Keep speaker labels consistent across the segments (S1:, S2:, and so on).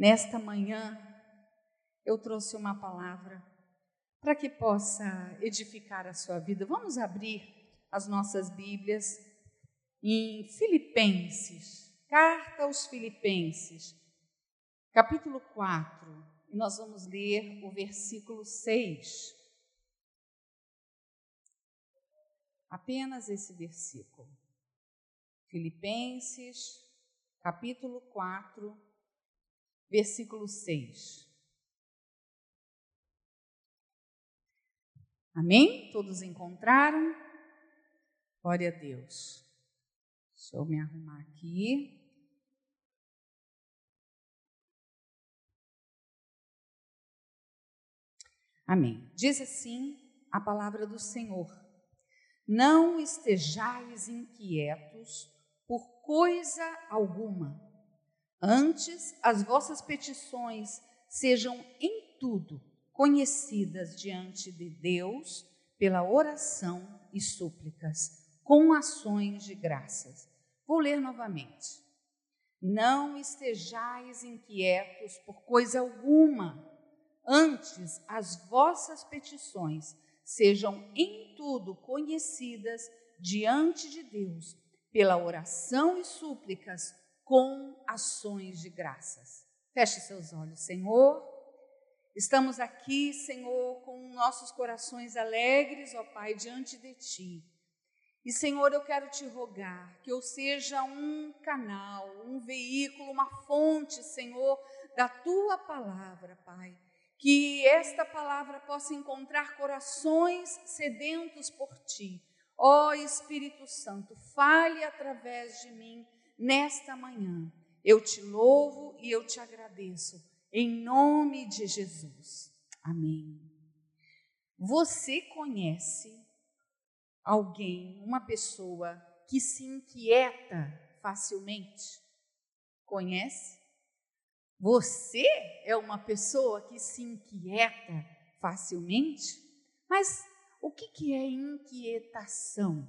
S1: Nesta manhã, eu trouxe uma palavra para que possa edificar a sua vida. Vamos abrir as nossas Bíblias em Filipenses, carta aos Filipenses, capítulo 4, e nós vamos ler o versículo 6. Apenas esse versículo. Filipenses, capítulo 4, versículo 6. Amém? Todos encontraram? Glória a Deus. Deixa eu me arrumar aqui. Amém. Diz assim a palavra do Senhor: Não estejais inquietos por coisa alguma, antes as vossas petições sejam em tudo conhecidas diante de Deus pela oração e súplicas, com ações de graças. Vou ler novamente. Não estejais inquietos por coisa alguma, Antes, as vossas petições sejam em tudo conhecidas diante de Deus, pela oração e súplicas, com ações de graças. Feche seus olhos, Senhor. Estamos aqui, Senhor, com nossos corações alegres, ó Pai, diante de Ti. E, Senhor, eu quero te rogar que eu seja um canal, um veículo, uma fonte, Senhor, da Tua palavra, Pai que esta palavra possa encontrar corações sedentos por ti. Ó Espírito Santo, fale através de mim nesta manhã. Eu te louvo e eu te agradeço, em nome de Jesus. Amém. Você conhece alguém, uma pessoa que se inquieta facilmente? Conhece? Você é uma pessoa que se inquieta facilmente? Mas o que, é inquietação?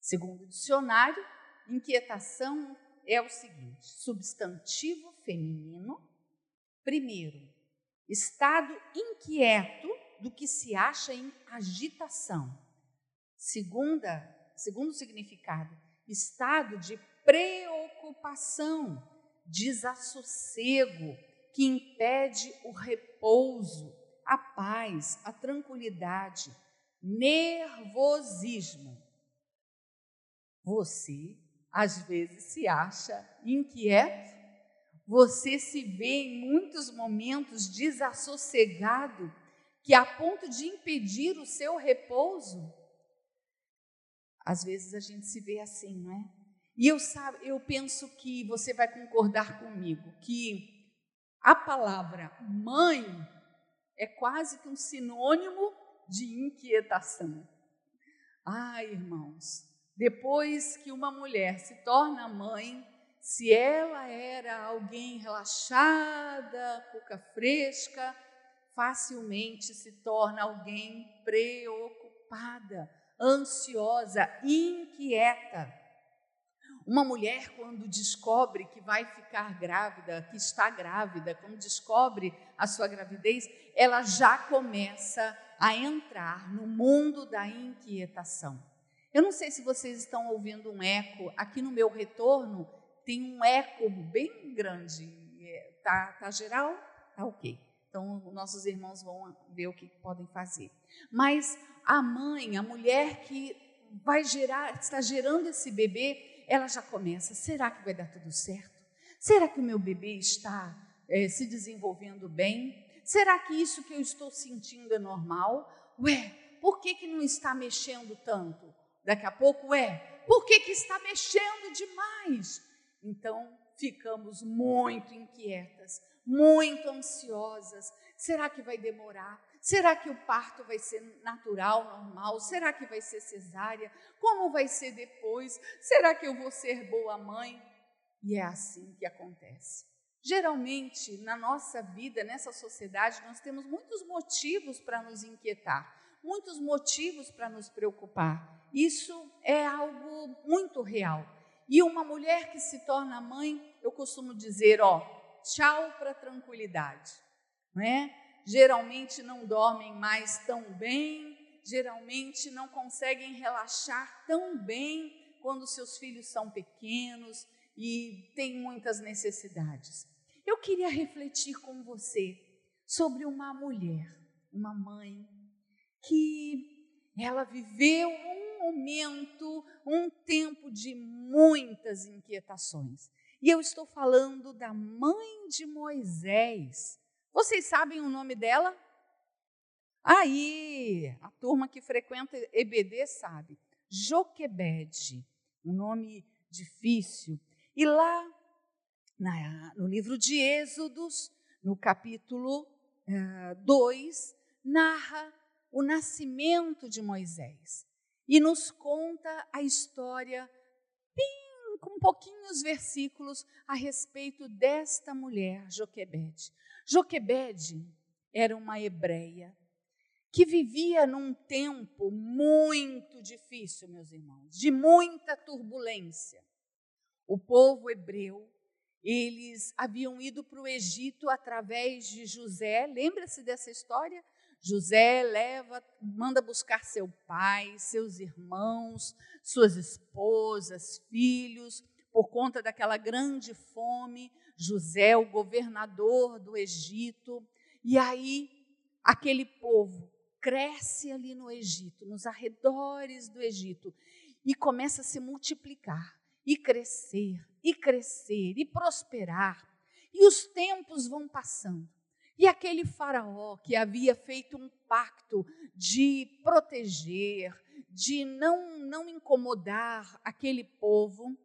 S1: Segundo o dicionário, inquietação é o seguinte: substantivo feminino, primeiro, estado inquieto do que se acha em agitação. Segunda, segundo significado, estado de preocupação desassossego que impede o repouso, a paz, a tranquilidade, nervosismo. Você às vezes se acha inquieto, você se vê em muitos momentos desassossegado, que a ponto de impedir o seu repouso. Às vezes a gente se vê assim, não é? E eu, sabe, eu penso que você vai concordar comigo que a palavra mãe é quase que um sinônimo de inquietação. Ai, irmãos, depois que uma mulher se torna mãe, se ela era alguém relaxada, pouca fresca, facilmente se torna alguém preocupada, ansiosa, inquieta. Uma mulher, quando descobre que vai ficar grávida, que está grávida, quando descobre a sua gravidez, ela já começa a entrar no mundo da inquietação. Eu não sei se vocês estão ouvindo um eco, aqui no meu retorno tem um eco bem grande. É, tá, tá geral? Tá ok. Então, nossos irmãos vão ver o que podem fazer. Mas a mãe, a mulher que vai gerar, está gerando esse bebê, ela já começa: será que vai dar tudo certo? Será que o meu bebê está é, se desenvolvendo bem? Será que isso que eu estou sentindo é normal? Ué, por que, que não está mexendo tanto? Daqui a pouco, ué, por que, que está mexendo demais? Então, ficamos muito inquietas, muito ansiosas. Será que vai demorar? Será que o parto vai ser natural, normal? Será que vai ser cesárea? Como vai ser depois? Será que eu vou ser boa mãe? E é assim que acontece. Geralmente, na nossa vida, nessa sociedade, nós temos muitos motivos para nos inquietar, muitos motivos para nos preocupar. Isso é algo muito real. E uma mulher que se torna mãe, eu costumo dizer, ó, tchau para tranquilidade, não é? Geralmente não dormem mais tão bem, geralmente não conseguem relaxar tão bem quando seus filhos são pequenos e têm muitas necessidades. Eu queria refletir com você sobre uma mulher, uma mãe, que ela viveu um momento, um tempo de muitas inquietações. E eu estou falando da mãe de Moisés. Vocês sabem o nome dela? Aí, a turma que frequenta EBD sabe. Joquebede, um nome difícil. E lá, na, no livro de Êxodos, no capítulo 2, uh, narra o nascimento de Moisés e nos conta a história, bem, com pouquinhos versículos, a respeito desta mulher, Joquebede. Joquebede era uma hebreia que vivia num tempo muito difícil, meus irmãos, de muita turbulência. O povo hebreu, eles haviam ido para o Egito através de José, lembra-se dessa história? José leva, manda buscar seu pai, seus irmãos, suas esposas, filhos, por conta daquela grande fome. José, o governador do Egito, e aí aquele povo cresce ali no Egito, nos arredores do Egito, e começa a se multiplicar, e crescer, e crescer, e prosperar. E os tempos vão passando. E aquele faraó que havia feito um pacto de proteger, de não, não incomodar aquele povo,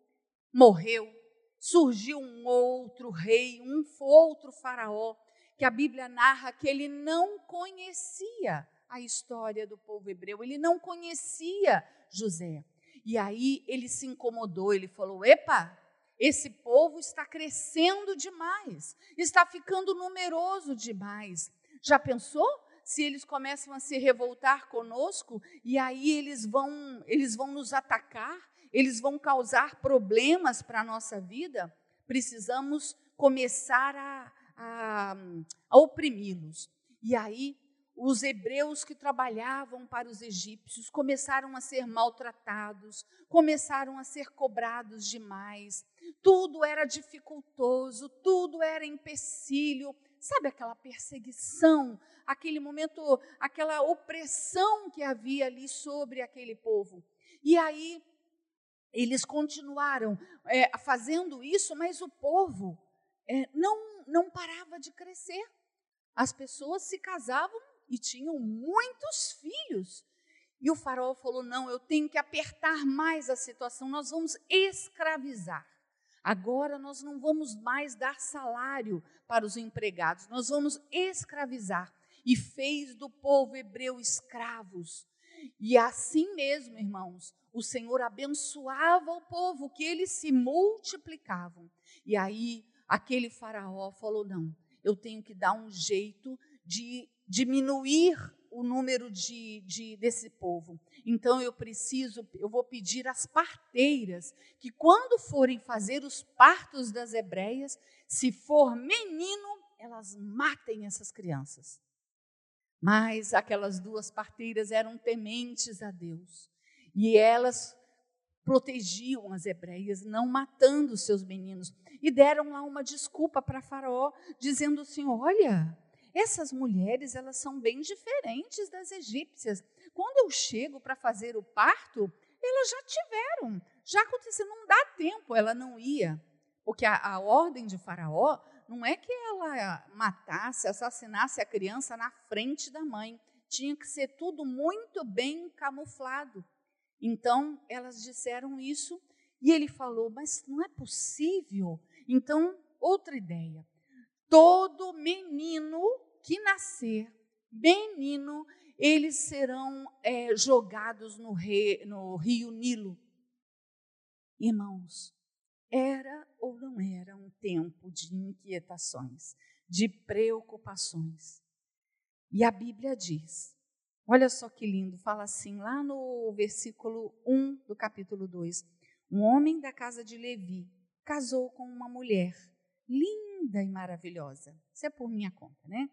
S1: morreu. Surgiu um outro rei, um outro faraó, que a Bíblia narra que ele não conhecia a história do povo hebreu, ele não conhecia José. E aí ele se incomodou, ele falou: Epa, esse povo está crescendo demais, está ficando numeroso demais. Já pensou? Se eles começam a se revoltar conosco e aí eles vão, eles vão nos atacar, eles vão causar problemas para a nossa vida, precisamos começar a, a, a oprimi-los. E aí os hebreus que trabalhavam para os egípcios começaram a ser maltratados, começaram a ser cobrados demais. Tudo era dificultoso, tudo era empecilho. Sabe aquela perseguição, aquele momento, aquela opressão que havia ali sobre aquele povo? E aí eles continuaram é, fazendo isso, mas o povo é, não, não parava de crescer. As pessoas se casavam e tinham muitos filhos. E o faraó falou: não, eu tenho que apertar mais a situação, nós vamos escravizar. Agora nós não vamos mais dar salário para os empregados, nós vamos escravizar. E fez do povo hebreu escravos. E assim mesmo, irmãos, o Senhor abençoava o povo, que eles se multiplicavam. E aí, aquele faraó falou: não, eu tenho que dar um jeito de diminuir o número de, de, desse povo. Então eu preciso, eu vou pedir às parteiras que quando forem fazer os partos das hebreias, se for menino, elas matem essas crianças. Mas aquelas duas parteiras eram tementes a Deus e elas protegiam as hebreias, não matando seus meninos. E deram lá uma desculpa para Faraó, dizendo assim: Olha, essas mulheres, elas são bem diferentes das egípcias. Quando eu chego para fazer o parto, elas já tiveram, já aconteceu, não dá tempo, ela não ia. Porque a, a ordem de Faraó não é que ela matasse, assassinasse a criança na frente da mãe. Tinha que ser tudo muito bem camuflado. Então, elas disseram isso e ele falou: Mas não é possível. Então, outra ideia. Todo menino que nascer, menino, eles serão é, jogados no, re, no rio Nilo. Irmãos, era ou não era um tempo de inquietações, de preocupações. E a Bíblia diz, olha só que lindo, fala assim, lá no versículo 1 do capítulo 2: Um homem da casa de Levi casou com uma mulher linda e maravilhosa. Isso é por minha conta, né?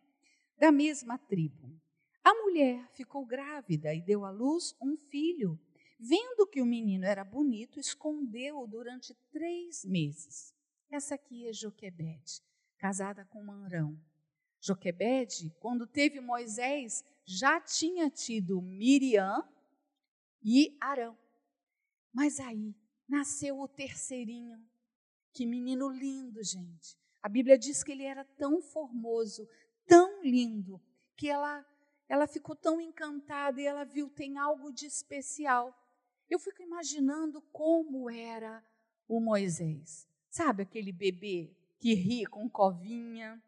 S1: Da mesma tribo. A mulher ficou grávida e deu à luz um filho. Vendo que o menino era bonito, escondeu-o durante três meses. Essa aqui é Joquebede, casada com Manrão. Joquebede, quando teve Moisés, já tinha tido Miriam e Arão. Mas aí nasceu o terceirinho. Que menino lindo, gente. A Bíblia diz que ele era tão formoso, tão lindo, que ela ela ficou tão encantada e ela viu tem algo de especial. Eu fico imaginando como era o Moisés. Sabe aquele bebê que ri com covinha,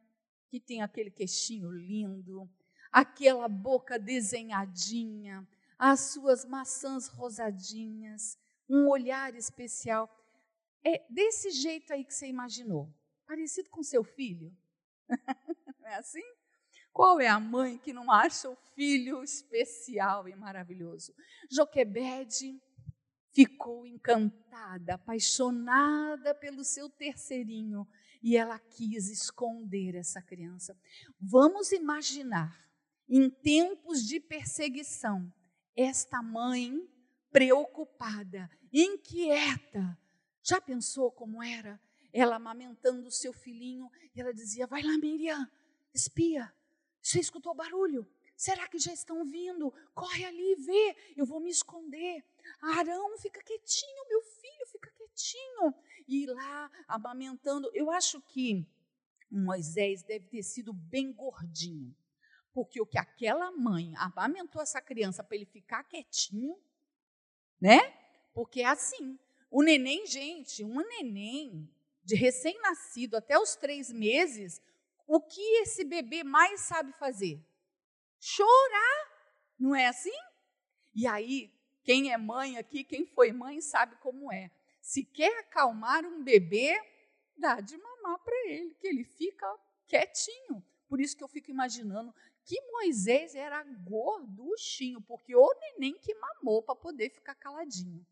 S1: que tem aquele queixinho lindo, aquela boca desenhadinha, as suas maçãs rosadinhas, um olhar especial. É desse jeito aí que você imaginou. Parecido com seu filho. Não é assim? Qual é a mãe que não acha o filho especial e maravilhoso? Joquebede ficou encantada, apaixonada pelo seu terceirinho e ela quis esconder essa criança. Vamos imaginar, em tempos de perseguição, esta mãe preocupada, inquieta. Já pensou como era? Ela amamentando o seu filhinho e ela dizia: Vai lá, Miriam, espia, você escutou barulho? Será que já estão vindo? Corre ali e vê. Eu vou me esconder. Arão, fica quietinho, meu filho, fica quietinho. E lá, amamentando. Eu acho que Moisés deve ter sido bem gordinho. Porque o que aquela mãe amamentou essa criança para ele ficar quietinho, né? Porque é assim. O neném, gente, um neném de recém-nascido até os três meses, o que esse bebê mais sabe fazer? Chorar, não é assim? E aí, quem é mãe aqui, quem foi mãe, sabe como é. Se quer acalmar um bebê, dá de mamar para ele, que ele fica quietinho. Por isso que eu fico imaginando que Moisés era gorduchinho, porque o neném que mamou para poder ficar caladinho.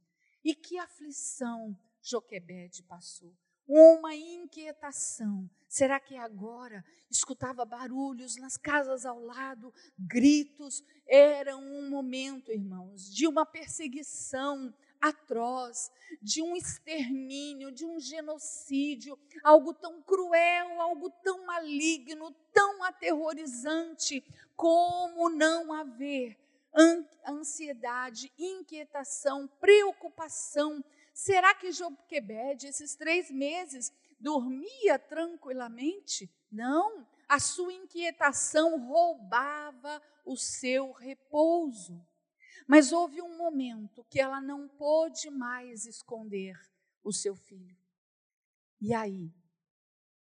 S1: E que aflição Joquebede passou uma inquietação. Será que agora escutava barulhos nas casas ao lado, gritos? Era um momento, irmãos, de uma perseguição atroz, de um extermínio, de um genocídio, algo tão cruel, algo tão maligno, tão aterrorizante. Como não haver ansiedade, inquietação, preocupação Será que Joquebede, esses três meses, dormia tranquilamente? Não, a sua inquietação roubava o seu repouso. Mas houve um momento que ela não pôde mais esconder o seu filho. E aí,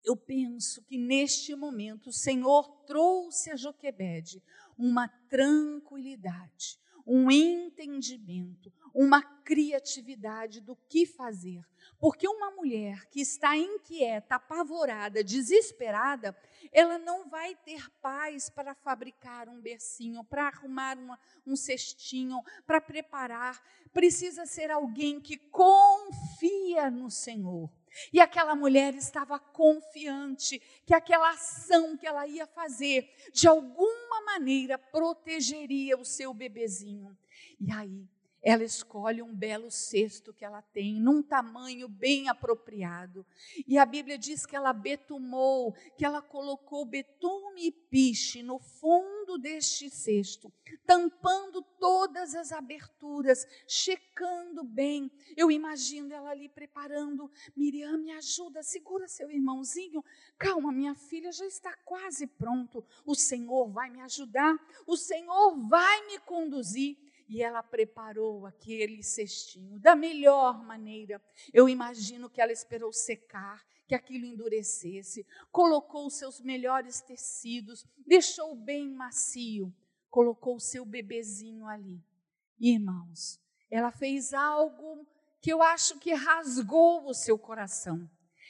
S1: eu penso que neste momento o Senhor trouxe a Joquebede uma tranquilidade, um entendimento, uma criatividade do que fazer. Porque uma mulher que está inquieta, apavorada, desesperada, ela não vai ter paz para fabricar um bercinho, para arrumar uma, um cestinho, para preparar. Precisa ser alguém que confia no Senhor. E aquela mulher estava confiante que aquela ação que ela ia fazer, de alguma maneira, protegeria o seu bebezinho. E aí, ela escolhe um belo cesto que ela tem, num tamanho bem apropriado. E a Bíblia diz que ela betumou, que ela colocou betume e piche no fundo deste cesto, tampando todas as aberturas, checando bem. Eu imagino ela ali preparando. Miriam, me ajuda, segura seu irmãozinho. Calma, minha filha, já está quase pronto. O Senhor vai me ajudar, o Senhor vai me conduzir e ela preparou aquele cestinho da melhor maneira. Eu imagino que ela esperou secar, que aquilo endurecesse, colocou os seus melhores tecidos, deixou bem macio, colocou o seu bebezinho ali. Irmãos, ela fez algo que eu acho que rasgou o seu coração.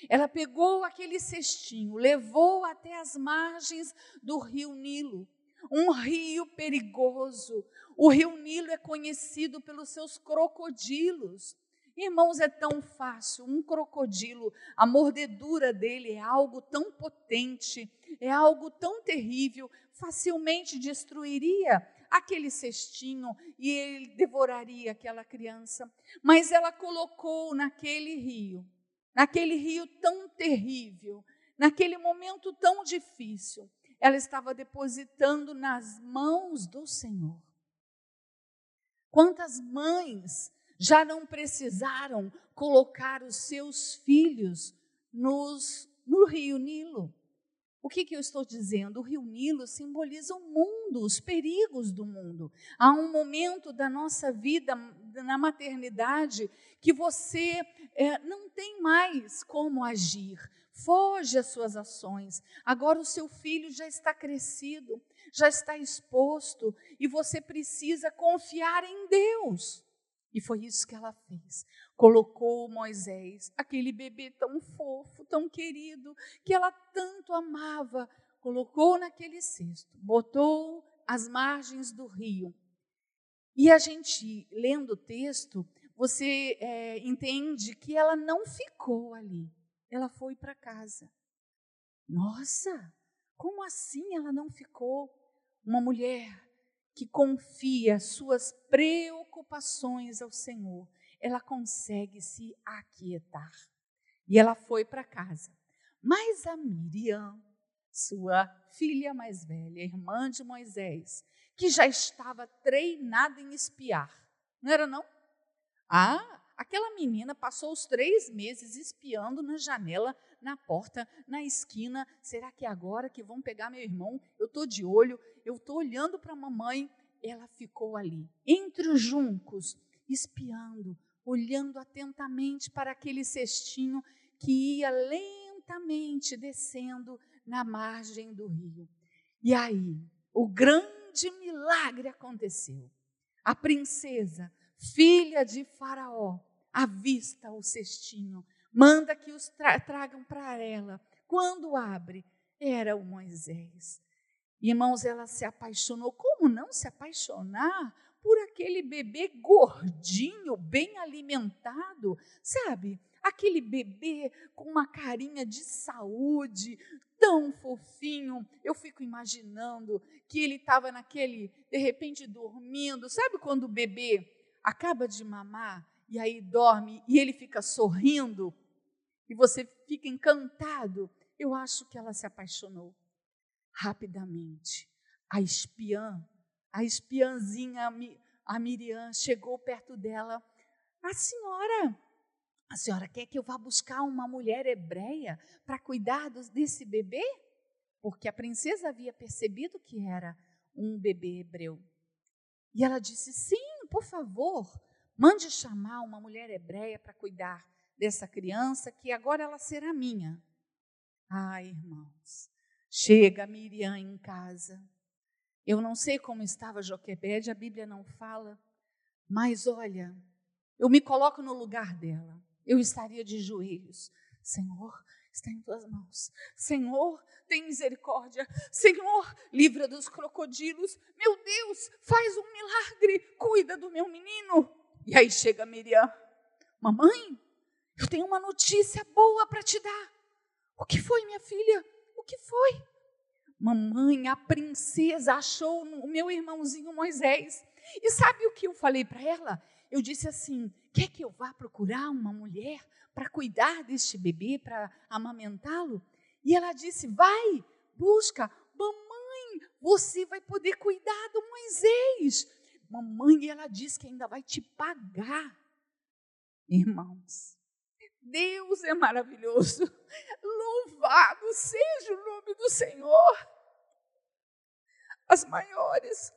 S1: Ela pegou aquele cestinho, levou até as margens do rio Nilo, um rio perigoso, o rio Nilo é conhecido pelos seus crocodilos. Irmãos, é tão fácil. Um crocodilo, a mordedura dele é algo tão potente, é algo tão terrível, facilmente destruiria aquele cestinho e ele devoraria aquela criança. Mas ela colocou naquele rio, naquele rio tão terrível, naquele momento tão difícil, ela estava depositando nas mãos do Senhor. Quantas mães já não precisaram colocar os seus filhos nos, no rio Nilo? O que, que, eu estou dizendo? O rio Nilo simboliza o mundo, os perigos do mundo. Há um momento da nossa vida na maternidade que você é, não tem mais como agir, foge às suas ações. Agora o seu filho já está crescido, já está exposto e você precisa confiar em Deus. E foi isso que ela fez. Colocou Moisés, aquele bebê tão fofo, tão querido, que ela tanto amava, colocou naquele cesto, botou às margens do rio. E a gente, lendo o texto, você é, entende que ela não ficou ali, ela foi para casa. Nossa, como assim ela não ficou? Uma mulher que confia suas preocupações ao Senhor, ela consegue se aquietar. E ela foi para casa. Mas a Miriam, sua filha mais velha, irmã de Moisés, que já estava treinada em espiar, não era não? Ah, aquela menina passou os três meses espiando na janela, na porta, na esquina. Será que é agora que vão pegar meu irmão? Eu estou de olho, eu estou olhando para a mamãe. Ela ficou ali, entre os juncos, espiando, olhando atentamente para aquele cestinho que ia lentamente descendo na margem do rio. E aí, o grande milagre aconteceu. A princesa, filha de Faraó, avista o cestinho, manda que os tra tragam para ela. Quando abre, era o Moisés. Irmãos, ela se apaixonou. Como não se apaixonar por aquele bebê gordinho, bem alimentado, sabe? Aquele bebê com uma carinha de saúde, tão fofinho. Eu fico imaginando que ele estava naquele, de repente, dormindo. Sabe quando o bebê acaba de mamar e aí dorme e ele fica sorrindo e você fica encantado? Eu acho que ela se apaixonou rapidamente. A espiã, a espiãzinha, a Miriam, chegou perto dela. A senhora, a senhora quer que eu vá buscar uma mulher hebreia para cuidar desse bebê? Porque a princesa havia percebido que era um bebê hebreu. E ela disse: Sim, por favor, mande chamar uma mulher hebreia para cuidar dessa criança, que agora ela será minha. Ah, irmãos, Chega Miriam em casa. Eu não sei como estava Joquebede, a Bíblia não fala, mas olha, eu me coloco no lugar dela. Eu estaria de joelhos. Senhor, está em tuas mãos. Senhor, tem misericórdia. Senhor, livra dos crocodilos. Meu Deus, faz um milagre. Cuida do meu menino. E aí chega Miriam. Mamãe, eu tenho uma notícia boa para te dar. O que foi, minha filha? que foi? Mamãe, a princesa achou o meu irmãozinho Moisés. E sabe o que eu falei para ela? Eu disse assim: quer que eu vá procurar uma mulher para cuidar deste bebê, para amamentá-lo? E ela disse: vai, busca. Mamãe, você vai poder cuidar do Moisés. Mamãe, ela disse que ainda vai te pagar. Irmãos, Deus é maravilhoso. Louvado seja o nome do Senhor. As maiores,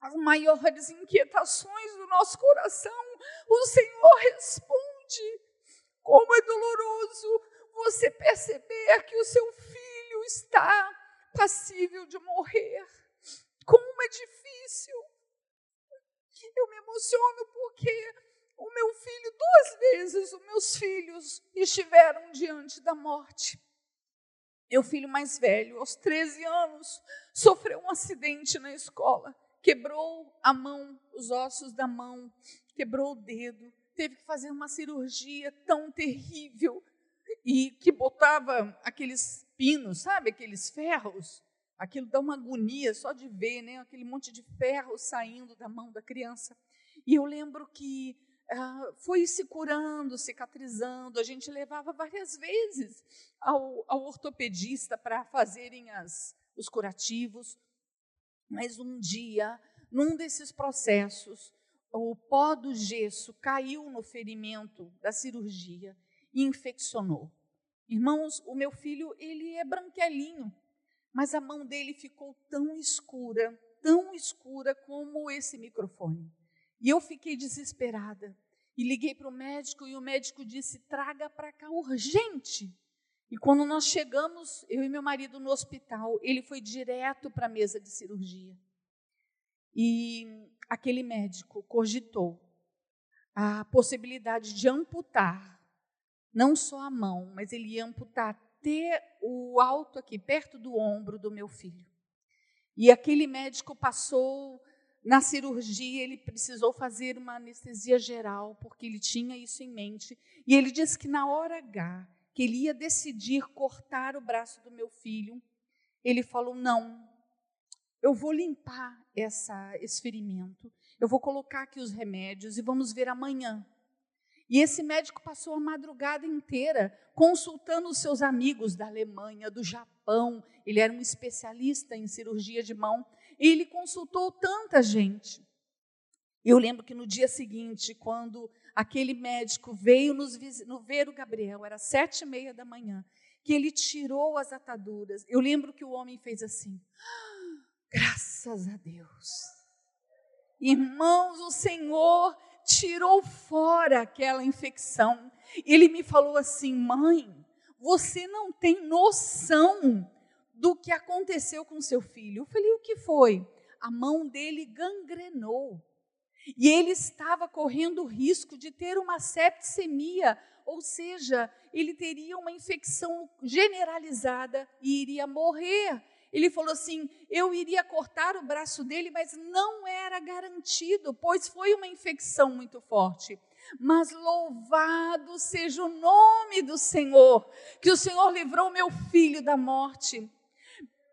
S1: as maiores inquietações do nosso coração, o Senhor responde. Como é doloroso você perceber que o seu filho está passível de morrer. Como é difícil. Eu me emociono porque o meu filho, duas vezes os meus filhos estiveram diante da morte. Meu filho mais velho, aos 13 anos, sofreu um acidente na escola, quebrou a mão, os ossos da mão, quebrou o dedo, teve que fazer uma cirurgia tão terrível e que botava aqueles pinos, sabe, aqueles ferros. Aquilo dá uma agonia só de ver, né? Aquele monte de ferro saindo da mão da criança. E eu lembro que ah, foi se curando, cicatrizando. A gente levava várias vezes ao, ao ortopedista para fazerem as, os curativos. Mas um dia, num desses processos, o pó do gesso caiu no ferimento da cirurgia e infeccionou. Irmãos, o meu filho, ele é branquelinho, mas a mão dele ficou tão escura, tão escura como esse microfone. E eu fiquei desesperada. E liguei para o médico e o médico disse: traga para cá urgente. E quando nós chegamos, eu e meu marido no hospital, ele foi direto para a mesa de cirurgia. E aquele médico cogitou a possibilidade de amputar não só a mão, mas ele ia amputar até o alto aqui, perto do ombro do meu filho. E aquele médico passou na cirurgia, ele precisou fazer uma anestesia geral, porque ele tinha isso em mente. E ele disse que na hora H, que ele ia decidir cortar o braço do meu filho, ele falou: Não, eu vou limpar essa, esse ferimento, eu vou colocar aqui os remédios e vamos ver amanhã. E esse médico passou a madrugada inteira consultando os seus amigos da Alemanha, do Japão. Ele era um especialista em cirurgia de mão. E ele consultou tanta gente. Eu lembro que no dia seguinte, quando aquele médico veio nos no ver o Gabriel, era sete e meia da manhã, que ele tirou as ataduras. Eu lembro que o homem fez assim: ah, graças a Deus. Irmãos, o Senhor tirou fora aquela infecção. Ele me falou assim: mãe, você não tem noção do que aconteceu com seu filho. Eu falei: o que foi? A mão dele gangrenou. E ele estava correndo o risco de ter uma septicemia, ou seja, ele teria uma infecção generalizada e iria morrer. Ele falou assim: eu iria cortar o braço dele, mas não era garantido, pois foi uma infecção muito forte. Mas louvado seja o nome do Senhor, que o Senhor livrou meu filho da morte.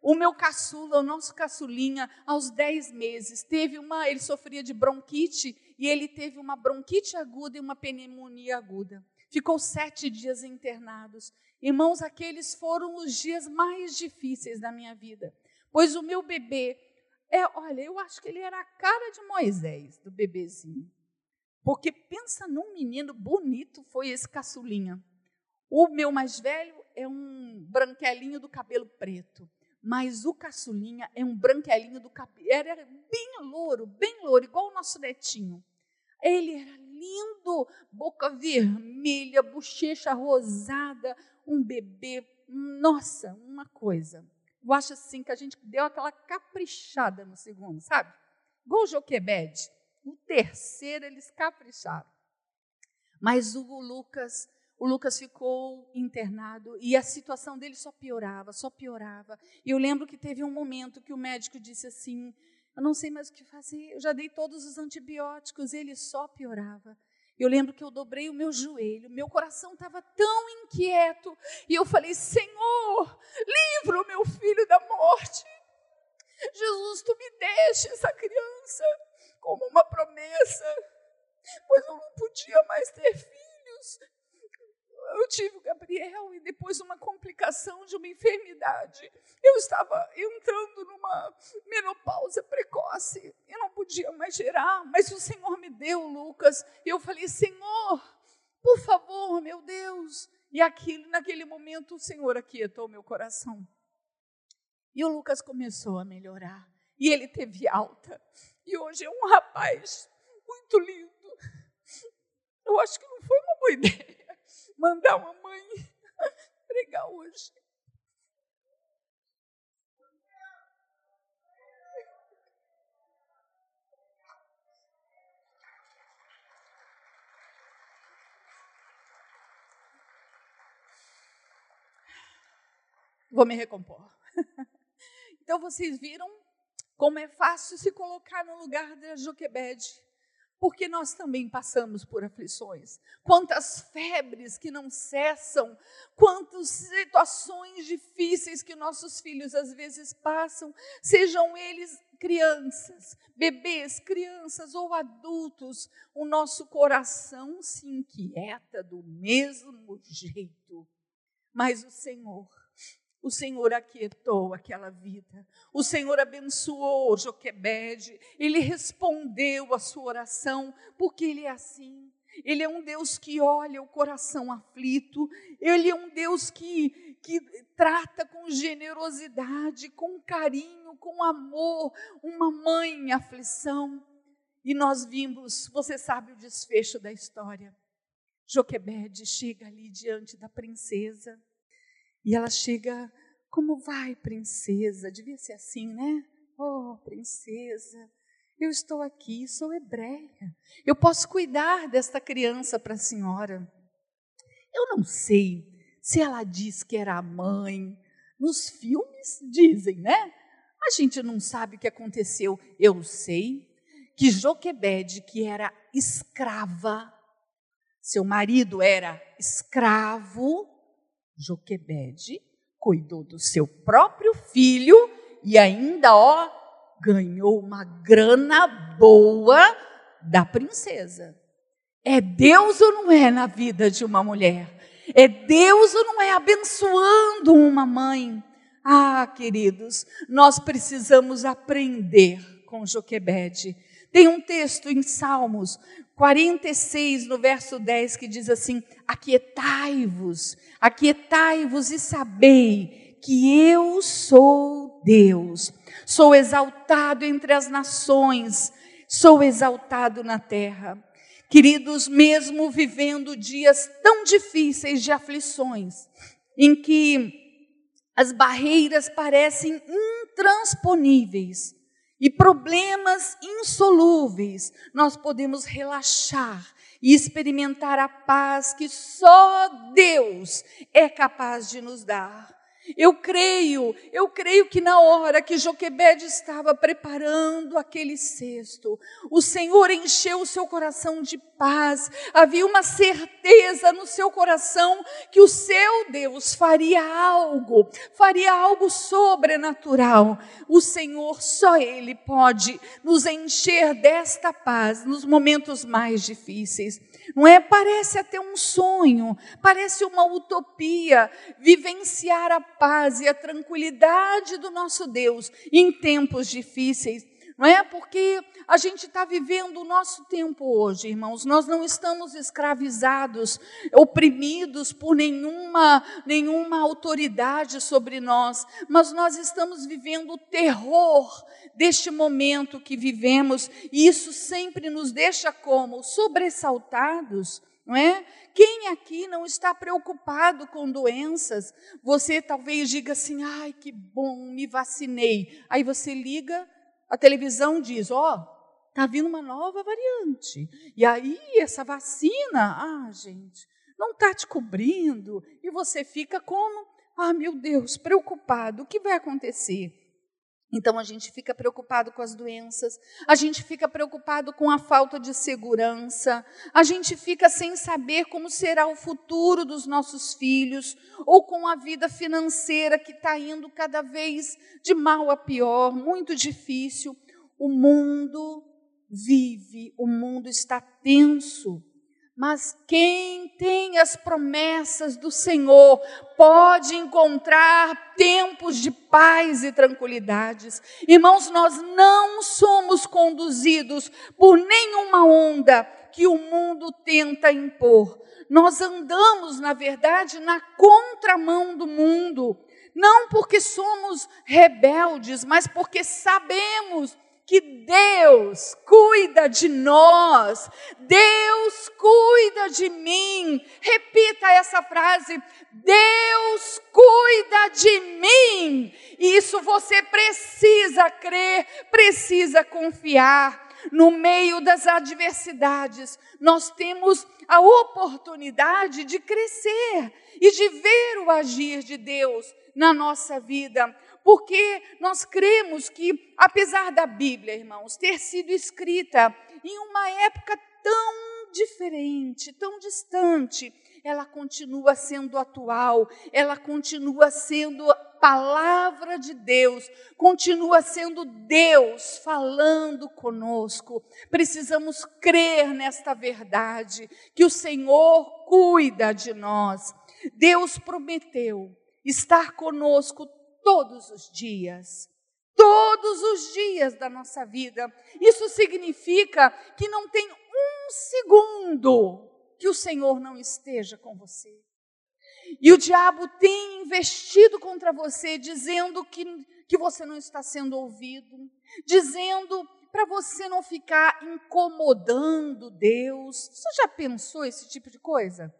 S1: O meu caçula, o nosso caçulinha, aos 10 meses, teve uma, ele sofria de bronquite e ele teve uma bronquite aguda e uma pneumonia aguda. Ficou sete dias internados. Irmãos, aqueles foram os dias mais difíceis da minha vida, pois o meu bebê, é, olha, eu acho que ele era a cara de Moisés, do bebezinho. Porque pensa num menino bonito, foi esse caçulinha. O meu mais velho é um branquelinho do cabelo preto, mas o caçulinha é um branquelinho do cabelo, era bem louro, bem louro, igual o nosso netinho. Ele era lindo, boca vermelha, bochecha rosada, um bebê, nossa, uma coisa. Eu acho assim que a gente deu aquela caprichada no segundo, sabe? Igual o Joquebed. No terceiro eles capricharam. Mas o Lucas, o Lucas ficou internado e a situação dele só piorava, só piorava. E eu lembro que teve um momento que o médico disse assim: Eu não sei mais o que fazer, eu já dei todos os antibióticos, ele só piorava. Eu lembro que eu dobrei o meu joelho, meu coração estava tão inquieto, e eu falei: Senhor, livra o meu filho da morte. Jesus, tu me deixa essa criança como uma promessa, pois eu não podia mais ter filhos eu tive o Gabriel e depois uma complicação de uma enfermidade. Eu estava entrando numa menopausa precoce e não podia mais gerar, mas o Senhor me deu, Lucas. E eu falei: Senhor, por favor, meu Deus. E aquilo, naquele momento o Senhor aquietou meu coração. E o Lucas começou a melhorar. E ele teve alta. E hoje é um rapaz muito lindo. Eu acho que não foi uma boa ideia mandar uma mãe pregar hoje. Vou me recompor. Então vocês viram como é fácil se colocar no lugar da Joquebede. Porque nós também passamos por aflições. Quantas febres que não cessam, quantas situações difíceis que nossos filhos às vezes passam, sejam eles crianças, bebês, crianças ou adultos, o nosso coração se inquieta do mesmo jeito. Mas o Senhor o Senhor aquietou aquela vida. O Senhor abençoou Joquebede. Ele respondeu a sua oração, porque Ele é assim. Ele é um Deus que olha o coração aflito. Ele é um Deus que, que trata com generosidade, com carinho, com amor, uma mãe em aflição. E nós vimos, você sabe o desfecho da história. Joquebede chega ali diante da princesa. E ela chega, como vai, princesa? Devia ser assim, né? Oh, princesa, eu estou aqui, sou hebreia. Eu posso cuidar desta criança para a senhora. Eu não sei se ela diz que era a mãe. Nos filmes dizem, né? A gente não sabe o que aconteceu. Eu sei que Joquebede, que era escrava, seu marido era escravo, Joquebede cuidou do seu próprio filho e ainda, ó, ganhou uma grana boa da princesa. É Deus ou não é na vida de uma mulher? É Deus ou não é abençoando uma mãe? Ah, queridos, nós precisamos aprender com Joquebede. Tem um texto em Salmos 46, no verso 10, que diz assim: Aquietai-vos, aquietai-vos e sabei que eu sou Deus. Sou exaltado entre as nações, sou exaltado na terra. Queridos, mesmo vivendo dias tão difíceis de aflições, em que as barreiras parecem intransponíveis, e problemas insolúveis, nós podemos relaxar e experimentar a paz que só Deus é capaz de nos dar. Eu creio, eu creio que na hora que Joquebede estava preparando aquele cesto, o Senhor encheu o seu coração de paz, havia uma certeza no seu coração que o seu Deus faria algo, faria algo sobrenatural. O Senhor, só Ele pode nos encher desta paz nos momentos mais difíceis. Não é? Parece até um sonho, parece uma utopia vivenciar a paz e a tranquilidade do nosso Deus em tempos difíceis. Não é? Porque a gente está vivendo o nosso tempo hoje, irmãos. Nós não estamos escravizados, oprimidos por nenhuma, nenhuma autoridade sobre nós, mas nós estamos vivendo o terror deste momento que vivemos, e isso sempre nos deixa como? Sobressaltados, não é? Quem aqui não está preocupado com doenças? Você talvez diga assim: ai, que bom, me vacinei. Aí você liga, a televisão diz: ó, oh, está vindo uma nova variante. E aí, essa vacina, ah, gente, não está te cobrindo. E você fica como? Ah, meu Deus, preocupado, o que vai acontecer? Então a gente fica preocupado com as doenças, a gente fica preocupado com a falta de segurança, a gente fica sem saber como será o futuro dos nossos filhos, ou com a vida financeira que está indo cada vez de mal a pior, muito difícil. O mundo vive, o mundo está tenso. Mas quem tem as promessas do Senhor pode encontrar tempos de paz e tranquilidades. Irmãos, nós não somos conduzidos por nenhuma onda que o mundo tenta impor. Nós andamos, na verdade, na contramão do mundo. Não porque somos rebeldes, mas porque sabemos que Deus cuida de nós, Deus cuida de mim. Repita essa frase: Deus cuida de mim. Isso você precisa crer, precisa confiar. No meio das adversidades, nós temos a oportunidade de crescer e de ver o agir de Deus na nossa vida porque nós cremos que, apesar da Bíblia, irmãos, ter sido escrita em uma época tão diferente, tão distante, ela continua sendo atual, ela continua sendo palavra de Deus, continua sendo Deus falando conosco. Precisamos crer nesta verdade, que o Senhor cuida de nós. Deus prometeu estar conosco todos os dias. Todos os dias da nossa vida. Isso significa que não tem um segundo que o Senhor não esteja com você. E o diabo tem investido contra você, dizendo que, que você não está sendo ouvido, dizendo para você não ficar incomodando Deus. Você já pensou esse tipo de coisa?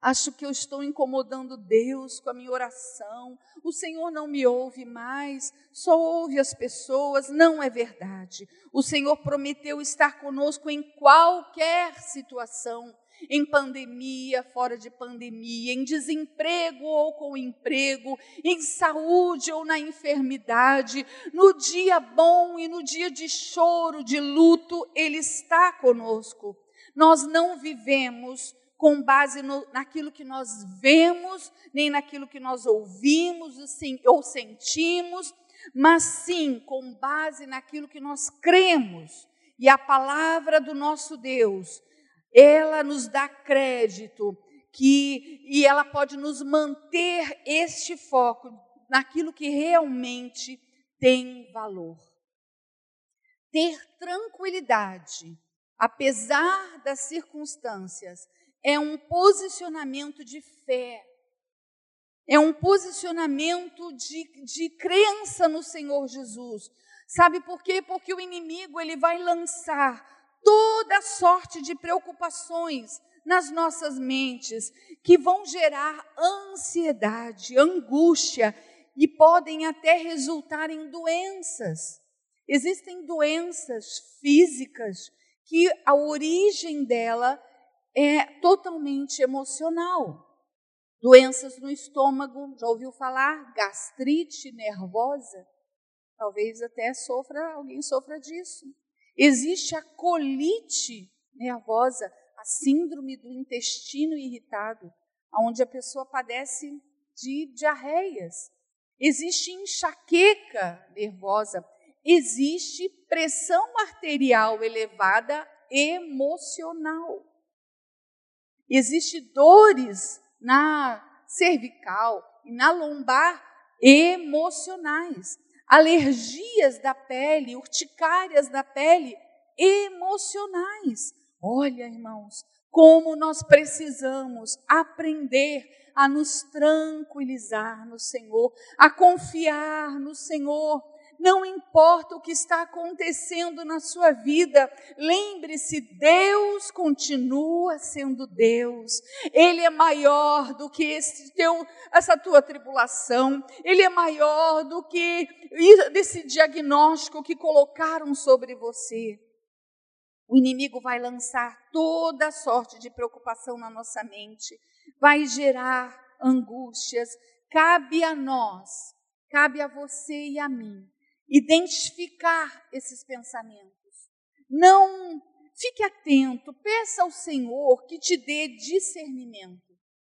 S1: Acho que eu estou incomodando Deus com a minha oração. O Senhor não me ouve mais, só ouve as pessoas. Não é verdade. O Senhor prometeu estar conosco em qualquer situação em pandemia, fora de pandemia, em desemprego ou com emprego, em saúde ou na enfermidade, no dia bom e no dia de choro, de luto, Ele está conosco. Nós não vivemos com base no, naquilo que nós vemos, nem naquilo que nós ouvimos assim, ou sentimos, mas sim com base naquilo que nós cremos. E a palavra do nosso Deus, ela nos dá crédito que e ela pode nos manter este foco naquilo que realmente tem valor. Ter tranquilidade, apesar das circunstâncias, é um posicionamento de fé, é um posicionamento de, de crença no Senhor Jesus. Sabe por quê? Porque o inimigo ele vai lançar toda sorte de preocupações nas nossas mentes que vão gerar ansiedade, angústia e podem até resultar em doenças. Existem doenças físicas que a origem dela é totalmente emocional. Doenças no estômago, já ouviu falar? Gastrite nervosa? Talvez até sofra, alguém sofra disso. Existe a colite nervosa, a síndrome do intestino irritado, onde a pessoa padece de diarreias. Existe enxaqueca nervosa, existe pressão arterial elevada emocional. Existem dores na cervical e na lombar emocionais, alergias da pele, urticárias da pele emocionais. Olha, irmãos, como nós precisamos aprender a nos tranquilizar no Senhor, a confiar no Senhor, não importa o que está acontecendo na sua vida, lembre-se, Deus continua sendo Deus. Ele é maior do que esse teu, essa tua tribulação. Ele é maior do que esse diagnóstico que colocaram sobre você. O inimigo vai lançar toda sorte de preocupação na nossa mente, vai gerar angústias. Cabe a nós, cabe a você e a mim identificar esses pensamentos. Não fique atento, peça ao Senhor que te dê discernimento.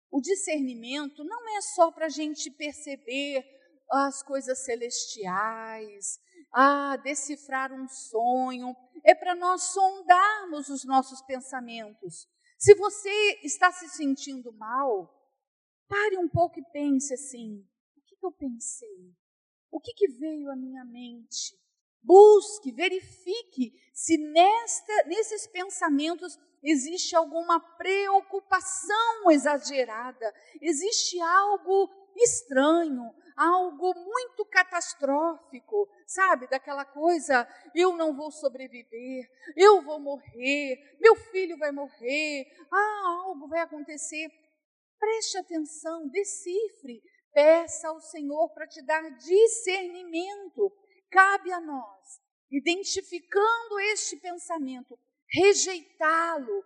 S1: O discernimento não é só para a gente perceber as coisas celestiais, ah, decifrar um sonho, é para nós sondarmos os nossos pensamentos. Se você está se sentindo mal, pare um pouco e pense assim: o que eu pensei? O que, que veio à minha mente? Busque, verifique se nesta, nesses pensamentos existe alguma preocupação exagerada, existe algo estranho, algo muito catastrófico, sabe? Daquela coisa, eu não vou sobreviver, eu vou morrer, meu filho vai morrer, ah, algo vai acontecer. Preste atenção, decifre Peça ao Senhor para te dar discernimento. Cabe a nós, identificando este pensamento, rejeitá-lo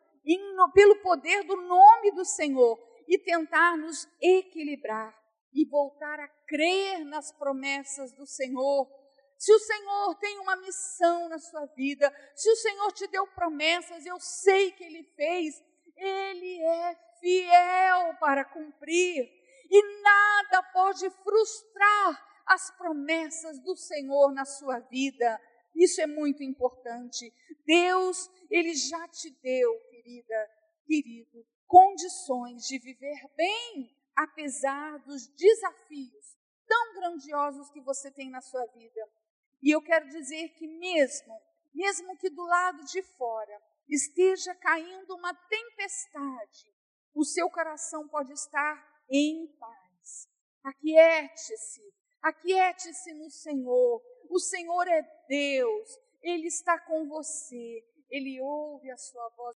S1: pelo poder do nome do Senhor e tentar nos equilibrar e voltar a crer nas promessas do Senhor. Se o Senhor tem uma missão na sua vida, se o Senhor te deu promessas, eu sei que Ele fez, Ele é fiel para cumprir. E nada pode frustrar as promessas do Senhor na sua vida. Isso é muito importante. Deus, Ele já te deu, querida, querido, condições de viver bem, apesar dos desafios tão grandiosos que você tem na sua vida. E eu quero dizer que mesmo, mesmo que do lado de fora esteja caindo uma tempestade, o seu coração pode estar em paz. Aquiete-se, aquiete-se no Senhor. O Senhor é Deus, Ele está com você, Ele ouve a sua voz.